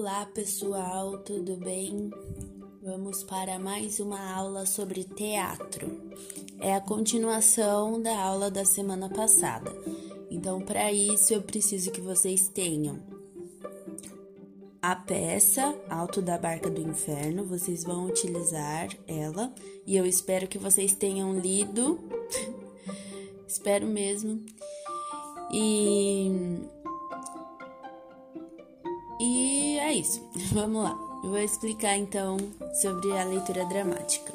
Olá pessoal, tudo bem? Vamos para mais uma aula sobre teatro. É a continuação da aula da semana passada. Então, para isso, eu preciso que vocês tenham a peça Alto da Barca do Inferno. Vocês vão utilizar ela e eu espero que vocês tenham lido. espero mesmo. E isso. Vamos lá. Eu vou explicar então sobre a leitura dramática.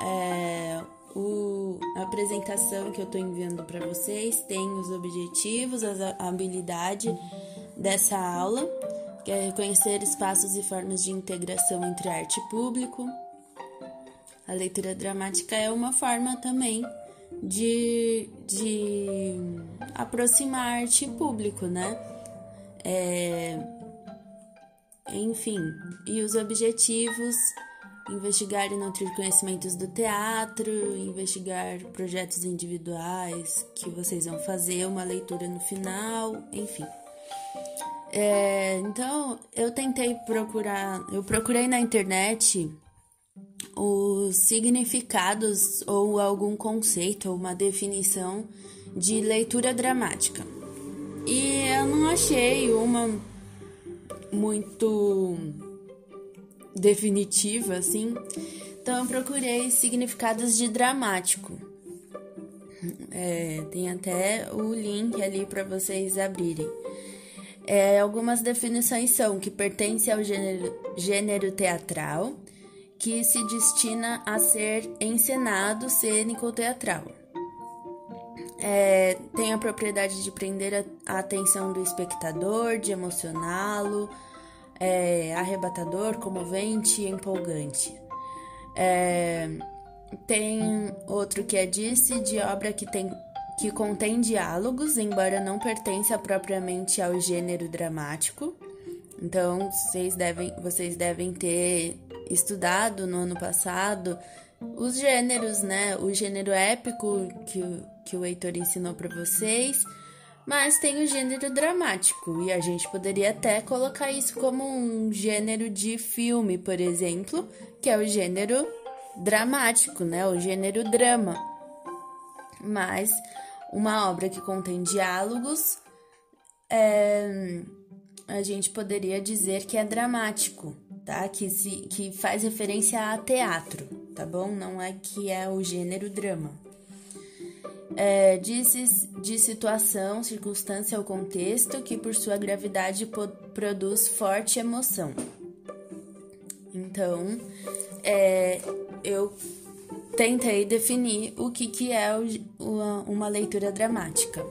É, o, a apresentação que eu estou enviando para vocês tem os objetivos, a habilidade dessa aula, que é conhecer espaços e formas de integração entre arte e público. A leitura dramática é uma forma também de, de aproximar arte e público, né? É, enfim, e os objetivos: investigar e nutrir conhecimentos do teatro, investigar projetos individuais que vocês vão fazer, uma leitura no final, enfim. É, então, eu tentei procurar, eu procurei na internet os significados ou algum conceito ou uma definição de leitura dramática. E eu não achei uma muito definitiva, assim. Então eu procurei significados de dramático. É, tem até o link ali para vocês abrirem. É, algumas definições são que pertence ao gênero, gênero teatral, que se destina a ser encenado, cênico teatral. É, tem a propriedade de prender a, atenção do espectador, de emocioná-lo, é, arrebatador, comovente e empolgante. É, tem outro que é disse de obra que tem que contém diálogos, embora não pertença propriamente ao gênero dramático. Então, vocês devem, vocês devem ter estudado no ano passado os gêneros, né? O gênero épico que, que o Heitor ensinou para vocês mas tem o gênero dramático, e a gente poderia até colocar isso como um gênero de filme, por exemplo, que é o gênero dramático, né? O gênero drama. Mas uma obra que contém diálogos, é, a gente poderia dizer que é dramático, tá? Que, se, que faz referência a teatro, tá bom? Não é que é o gênero drama é, de, de situação, circunstância ou contexto que, por sua gravidade, produz forte emoção. Então, é, eu tentei definir o que, que é uma leitura dramática.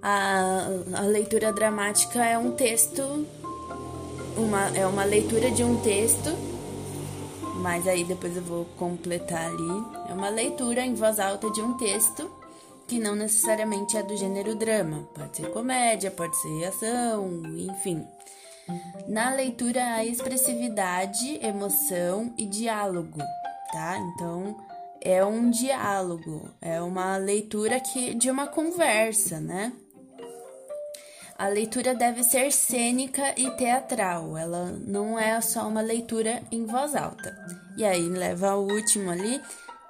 A, a leitura dramática é um texto, uma, é uma leitura de um texto mas aí depois eu vou completar ali. É uma leitura em voz alta de um texto que não necessariamente é do gênero drama, pode ser comédia, pode ser ação, enfim. Na leitura há expressividade, emoção e diálogo, tá? Então é um diálogo, é uma leitura que de uma conversa, né? A leitura deve ser cênica e teatral, ela não é só uma leitura em voz alta. E aí leva ao último ali,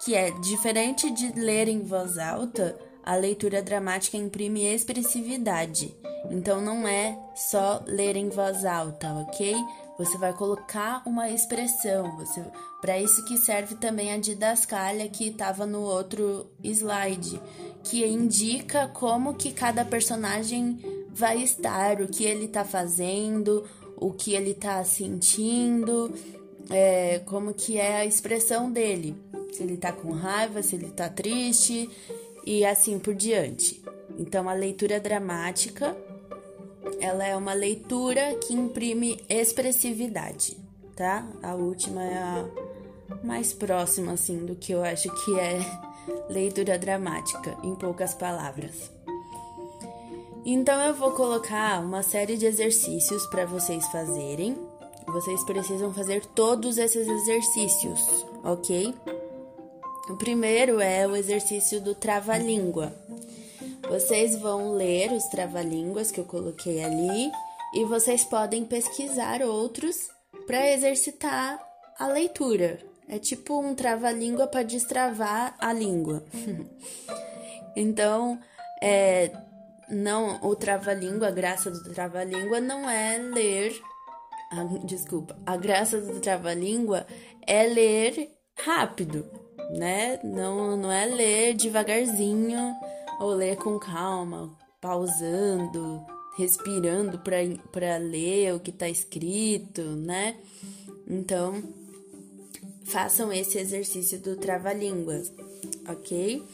que é diferente de ler em voz alta, a leitura dramática imprime expressividade. Então não é só ler em voz alta, ok? Você vai colocar uma expressão. Você, para isso que serve também a didascalha que estava no outro slide, que indica como que cada personagem vai estar, o que ele está fazendo, o que ele está sentindo, é, como que é a expressão dele. Se ele está com raiva, se ele está triste e assim por diante. Então a leitura dramática, ela é uma leitura que imprime expressividade, tá? A última é a mais próxima assim do que eu acho que é leitura dramática, em poucas palavras. Então eu vou colocar uma série de exercícios para vocês fazerem. Vocês precisam fazer todos esses exercícios, ok? O primeiro é o exercício do trava-língua. Vocês vão ler os trava-línguas que eu coloquei ali e vocês podem pesquisar outros para exercitar a leitura. É tipo um trava-língua para destravar a língua. então, é, não o trava-língua, a graça do trava-língua não é ler. Desculpa, a graça do trava-língua é ler rápido, né? Não, não é ler devagarzinho ou ler com calma, pausando, respirando para ler o que está escrito, né? Então, façam esse exercício do trava-línguas, ok?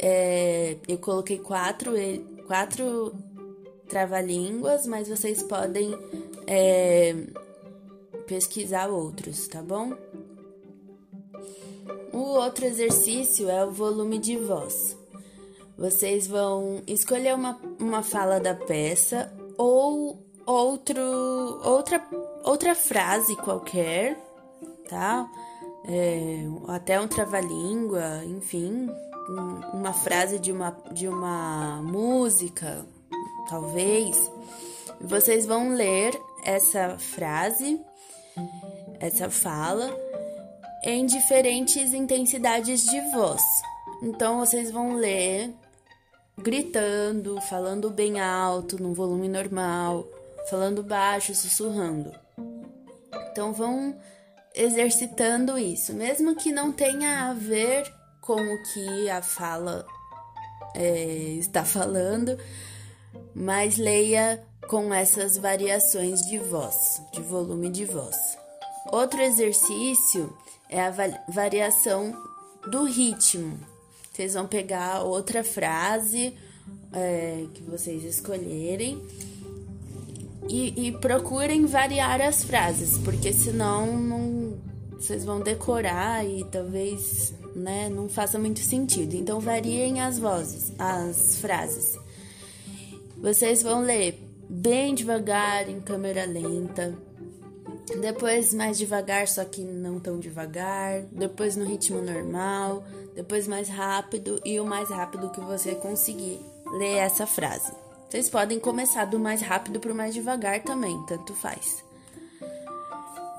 É, eu coloquei quatro, quatro trava-línguas, mas vocês podem é, pesquisar outros, tá bom? O outro exercício é o volume de voz. Vocês vão escolher uma, uma fala da peça ou outro, outra, outra frase qualquer tá? É, até um trava-língua, enfim, um, uma frase de uma, de uma música, talvez. Vocês vão ler essa frase, essa fala, em diferentes intensidades de voz. Então, vocês vão ler gritando, falando bem alto, num volume normal, falando baixo, sussurrando. Então, vão exercitando isso, mesmo que não tenha a ver com o que a fala é, está falando, mas leia com essas variações de voz, de volume de voz. Outro exercício é a variação do ritmo. Vocês vão pegar outra frase é, que vocês escolherem e, e, procurem variar as frases, porque senão não, vocês vão decorar e talvez né, não faça muito sentido. Então variem as vozes, as frases. Vocês vão ler bem devagar, em câmera lenta, depois mais devagar, só que não tão devagar, depois no ritmo normal, depois mais rápido e o mais rápido que você conseguir ler essa frase. Vocês podem começar do mais rápido para o mais devagar também, tanto faz.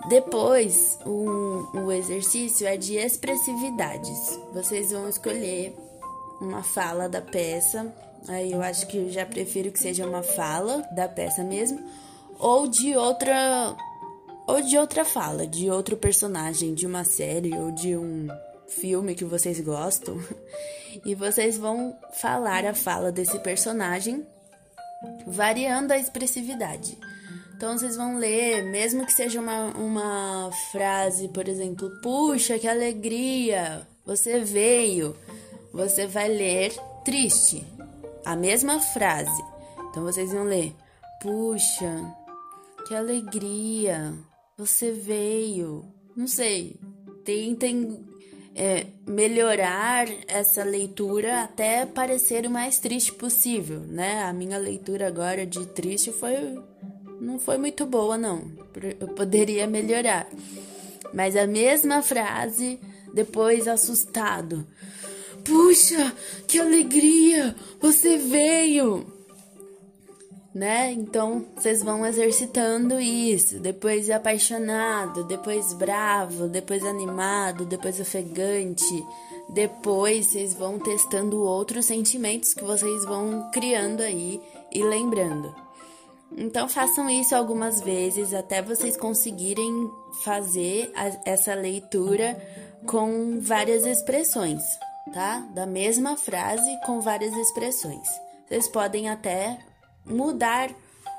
Depois, o, o exercício é de expressividades. Vocês vão escolher uma fala da peça. Aí eu acho que eu já prefiro que seja uma fala da peça mesmo, ou de outra ou de outra fala, de outro personagem, de uma série ou de um filme que vocês gostam. E vocês vão falar a fala desse personagem variando a expressividade. Então vocês vão ler, mesmo que seja uma, uma frase, por exemplo, puxa, que alegria, você veio. Você vai ler triste, a mesma frase. Então vocês vão ler, puxa, que alegria, você veio. Não sei, tentem é, melhorar essa leitura até parecer o mais triste possível, né? A minha leitura agora de triste foi não foi muito boa, não. Eu poderia melhorar. Mas a mesma frase, depois assustado. Puxa, que alegria! Você veio! né? Então vocês vão exercitando isso. Depois apaixonado, depois bravo, depois animado, depois ofegante. Depois vocês vão testando outros sentimentos que vocês vão criando aí e lembrando. Então façam isso algumas vezes até vocês conseguirem fazer a, essa leitura com várias expressões, tá? Da mesma frase com várias expressões. Vocês podem até mudar,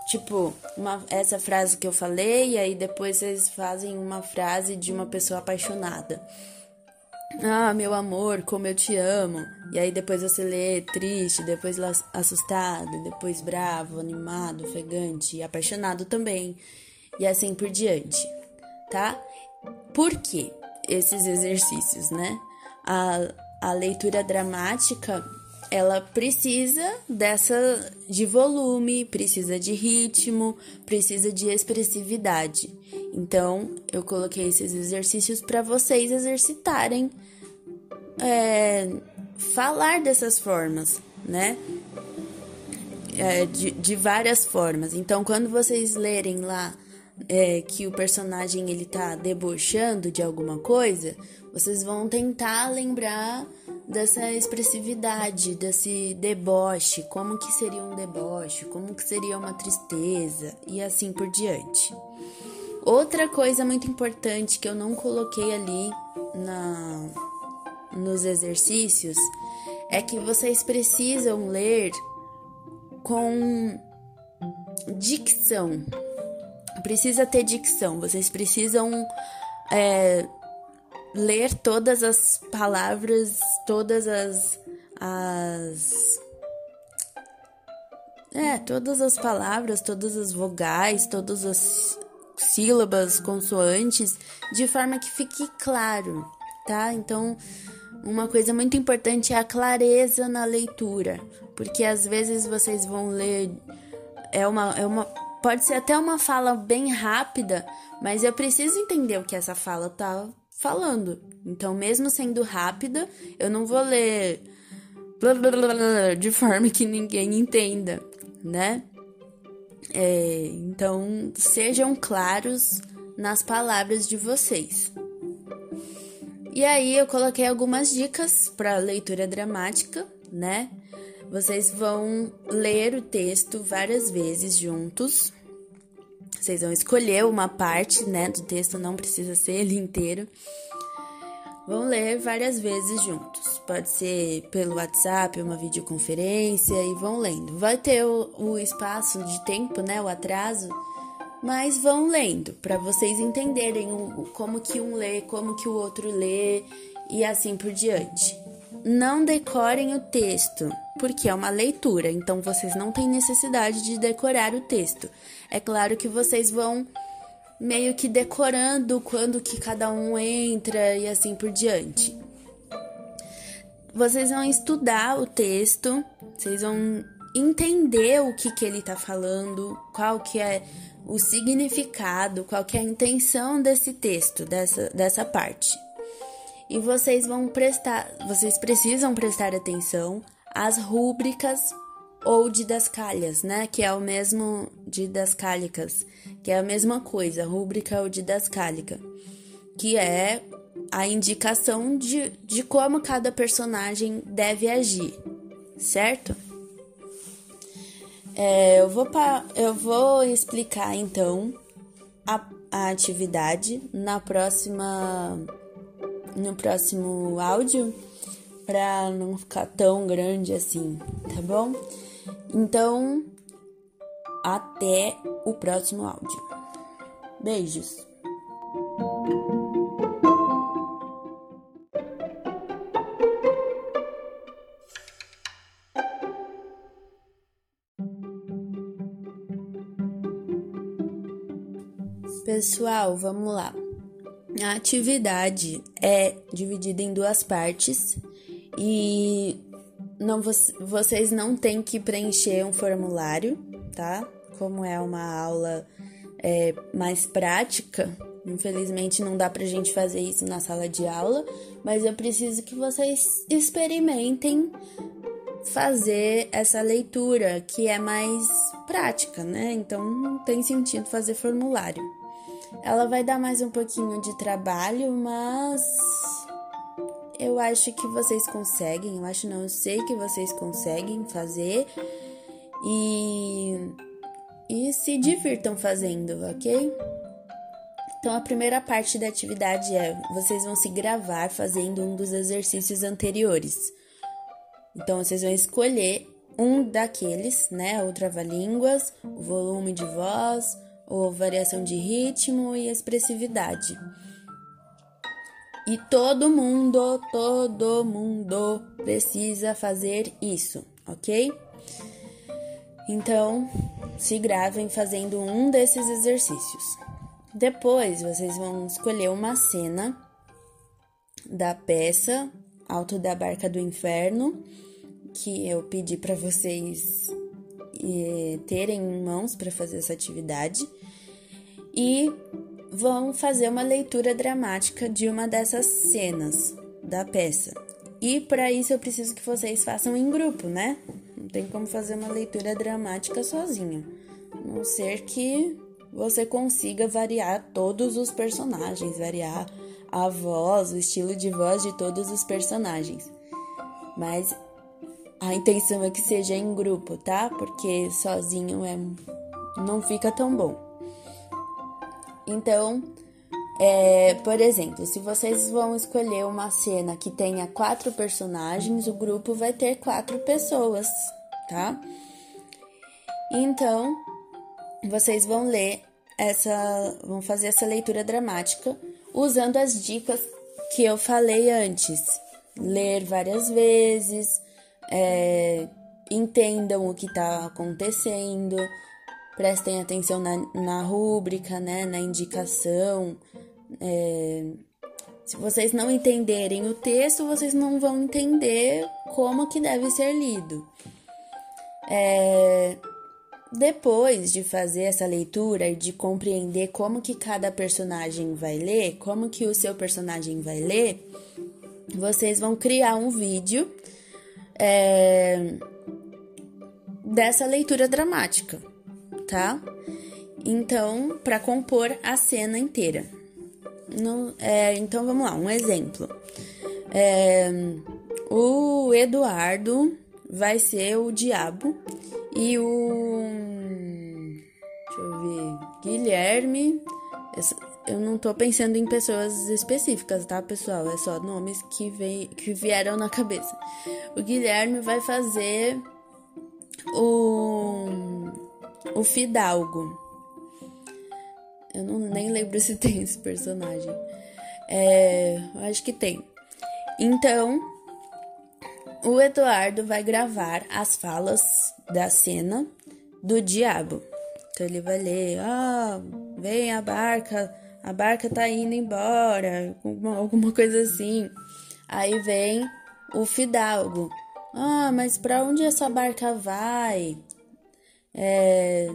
tipo, uma, essa frase que eu falei, e aí depois vocês fazem uma frase de uma pessoa apaixonada. Ah, meu amor, como eu te amo. E aí depois você lê triste, depois assustado, depois bravo, animado, ofegante, apaixonado também. E assim por diante, tá? Por que esses exercícios, né? A, a leitura dramática ela precisa dessa de volume, precisa de ritmo, precisa de expressividade. Então, eu coloquei esses exercícios para vocês exercitarem é, falar dessas formas, né? é, de, de várias formas. Então, quando vocês lerem lá é, que o personagem ele tá debochando de alguma coisa, vocês vão tentar lembrar dessa expressividade, desse deboche, como que seria um deboche, como que seria uma tristeza e assim por diante. Outra coisa muito importante que eu não coloquei ali na nos exercícios é que vocês precisam ler com dicção. Precisa ter dicção. Vocês precisam é, ler todas as palavras, todas as, as é, todas as palavras, todas as vogais, todas as sílabas, consoantes, de forma que fique claro, tá? Então, uma coisa muito importante é a clareza na leitura, porque às vezes vocês vão ler é uma é uma pode ser até uma fala bem rápida, mas eu preciso entender o que essa fala tá falando. Então, mesmo sendo rápida, eu não vou ler blá, blá, blá, de forma que ninguém entenda, né? É, então, sejam claros nas palavras de vocês. E aí eu coloquei algumas dicas para leitura dramática, né? Vocês vão ler o texto várias vezes juntos. Vocês vão escolher uma parte, né, do texto, não precisa ser ele inteiro. Vão ler várias vezes juntos. Pode ser pelo WhatsApp, uma videoconferência e vão lendo. Vai ter o, o espaço de tempo, né, o atraso mas vão lendo para vocês entenderem o, como que um lê, como que o outro lê e assim por diante. Não decorem o texto, porque é uma leitura, então vocês não têm necessidade de decorar o texto. É claro que vocês vão meio que decorando quando que cada um entra e assim por diante. Vocês vão estudar o texto, vocês vão entender o que que ele tá falando, qual que é o significado, qual é a intenção desse texto, dessa, dessa parte. E vocês vão prestar, vocês precisam prestar atenção às rúbricas ou didascálias, né? Que é o mesmo didascálicas, que é a mesma coisa, rúbrica ou didascálica, que é a indicação de, de como cada personagem deve agir, certo? É, eu, vou eu vou explicar então a, a atividade na próxima no próximo áudio para não ficar tão grande assim, tá bom? Então, até o próximo áudio. Beijos. Pessoal, vamos lá. A atividade é dividida em duas partes e não vocês não têm que preencher um formulário, tá? Como é uma aula é, mais prática, infelizmente não dá pra gente fazer isso na sala de aula, mas eu preciso que vocês experimentem fazer essa leitura que é mais prática, né? Então não tem sentido fazer formulário. Ela vai dar mais um pouquinho de trabalho, mas eu acho que vocês conseguem. Eu acho não, eu sei que vocês conseguem fazer e e se divirtam fazendo, ok? Então a primeira parte da atividade é vocês vão se gravar fazendo um dos exercícios anteriores. Então vocês vão escolher um daqueles, né? O trava-línguas, o volume de voz, ou variação de ritmo e expressividade. E todo mundo, todo mundo precisa fazer isso, ok? Então, se gravem fazendo um desses exercícios. Depois, vocês vão escolher uma cena da peça Alto da Barca do Inferno, que eu pedi para vocês terem em mãos para fazer essa atividade e vão fazer uma leitura dramática de uma dessas cenas da peça. E para isso eu preciso que vocês façam em grupo, né? tem como fazer uma leitura dramática sozinho. A não ser que você consiga variar todos os personagens, variar a voz, o estilo de voz de todos os personagens. Mas a intenção é que seja em grupo, tá? Porque sozinho é não fica tão bom. Então, é, por exemplo, se vocês vão escolher uma cena que tenha quatro personagens, o grupo vai ter quatro pessoas, tá? Então, vocês vão ler essa, vão fazer essa leitura dramática usando as dicas que eu falei antes. Ler várias vezes, é, entendam o que está acontecendo, prestem atenção na, na rúbrica, né, na indicação, é, se vocês não entenderem o texto, vocês não vão entender como que deve ser lido. É, depois de fazer essa leitura e de compreender como que cada personagem vai ler, como que o seu personagem vai ler, vocês vão criar um vídeo é, dessa leitura dramática, tá? Então, para compor a cena inteira. É, então vamos lá, um exemplo. É, o Eduardo vai ser o diabo e o. Deixa eu ver. Guilherme. Eu não tô pensando em pessoas específicas, tá, pessoal? É só nomes que, vem, que vieram na cabeça. O Guilherme vai fazer o. O Fidalgo. Eu não, nem lembro se tem esse personagem. É, acho que tem. Então, o Eduardo vai gravar as falas da cena do diabo. Então ele vai ler: Ah, vem a barca, a barca tá indo embora, alguma, alguma coisa assim. Aí vem o Fidalgo: Ah, mas para onde essa barca vai? É,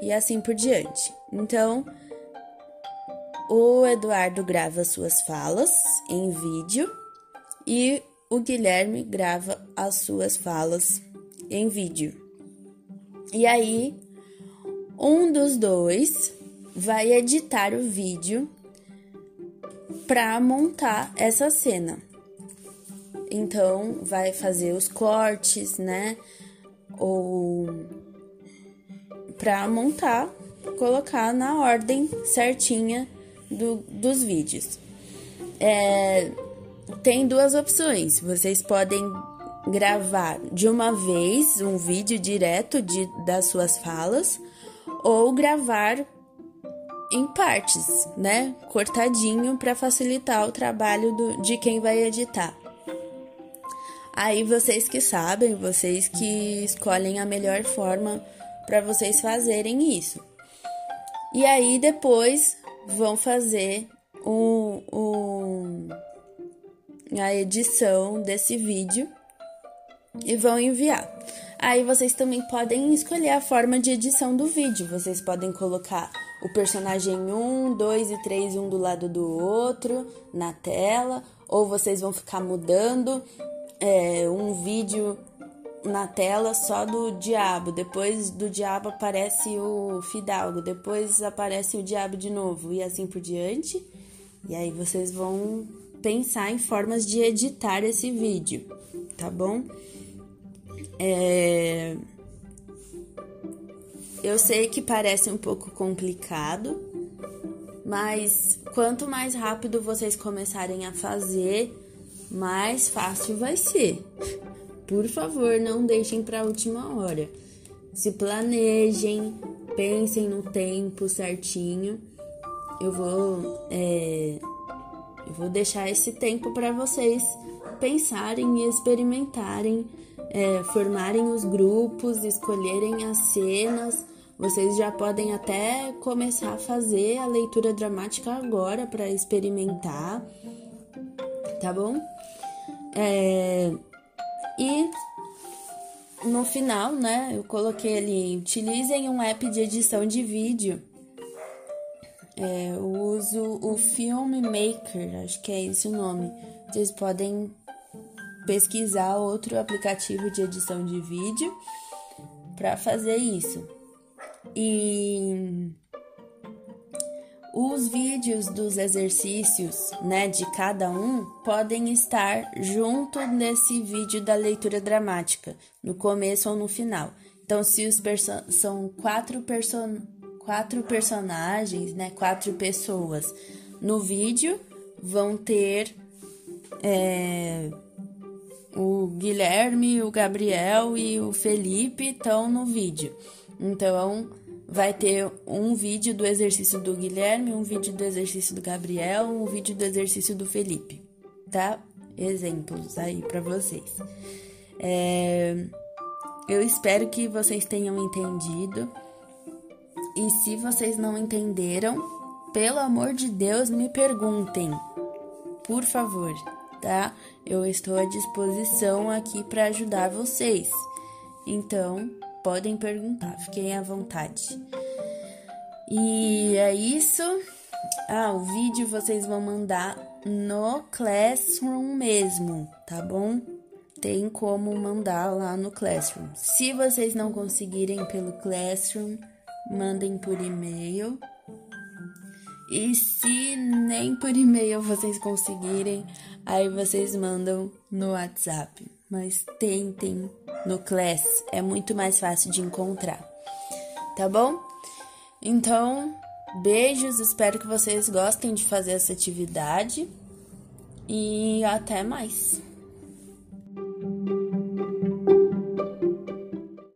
e assim por diante. Então, o Eduardo grava suas falas em vídeo e o Guilherme grava as suas falas em vídeo. E aí, um dos dois vai editar o vídeo para montar essa cena. Então, vai fazer os cortes, né? Ou para montar, colocar na ordem certinha do, dos vídeos. É, tem duas opções. Vocês podem gravar de uma vez um vídeo direto de, das suas falas ou gravar em partes, né? Cortadinho para facilitar o trabalho do, de quem vai editar. Aí vocês que sabem, vocês que escolhem a melhor forma para vocês fazerem isso. E aí depois vão fazer um, um, a edição desse vídeo e vão enviar. Aí vocês também podem escolher a forma de edição do vídeo. Vocês podem colocar o personagem 1, 2 e 3 um do lado do outro na tela, ou vocês vão ficar mudando é, um vídeo na tela só do diabo, depois do diabo aparece o fidalgo, depois aparece o diabo de novo e assim por diante. E aí vocês vão pensar em formas de editar esse vídeo, tá bom? É... Eu sei que parece um pouco complicado, mas quanto mais rápido vocês começarem a fazer, mais fácil vai ser. Por favor, não deixem para a última hora. Se planejem, pensem no tempo certinho. Eu vou, é, eu vou deixar esse tempo para vocês pensarem e experimentarem, é, formarem os grupos, escolherem as cenas. Vocês já podem até começar a fazer a leitura dramática agora para experimentar, tá bom? É, e no final, né, eu coloquei ali: utilizem um app de edição de vídeo. É, eu uso o Filmmaker, acho que é esse o nome. Vocês podem pesquisar outro aplicativo de edição de vídeo para fazer isso. E os vídeos dos exercícios, né, de cada um podem estar junto nesse vídeo da leitura dramática, no começo ou no final. Então, se os são quatro, person quatro personagens, né, quatro pessoas no vídeo, vão ter é, o Guilherme, o Gabriel e o Felipe estão no vídeo. Então, vai ter um vídeo do exercício do Guilherme, um vídeo do exercício do Gabriel, um vídeo do exercício do Felipe, tá? Exemplos aí para vocês. É, eu espero que vocês tenham entendido. E se vocês não entenderam, pelo amor de Deus, me perguntem, por favor, tá? Eu estou à disposição aqui para ajudar vocês. Então, podem perguntar, fiquem à vontade. E é isso. Ah, o vídeo vocês vão mandar no Classroom mesmo, tá bom? Tem como mandar lá no Classroom. Se vocês não conseguirem pelo Classroom, mandem por e-mail. E se nem por e-mail vocês conseguirem, aí vocês mandam no WhatsApp. Mas tentem no Class, é muito mais fácil de encontrar. Tá bom? Então, beijos, espero que vocês gostem de fazer essa atividade e até mais.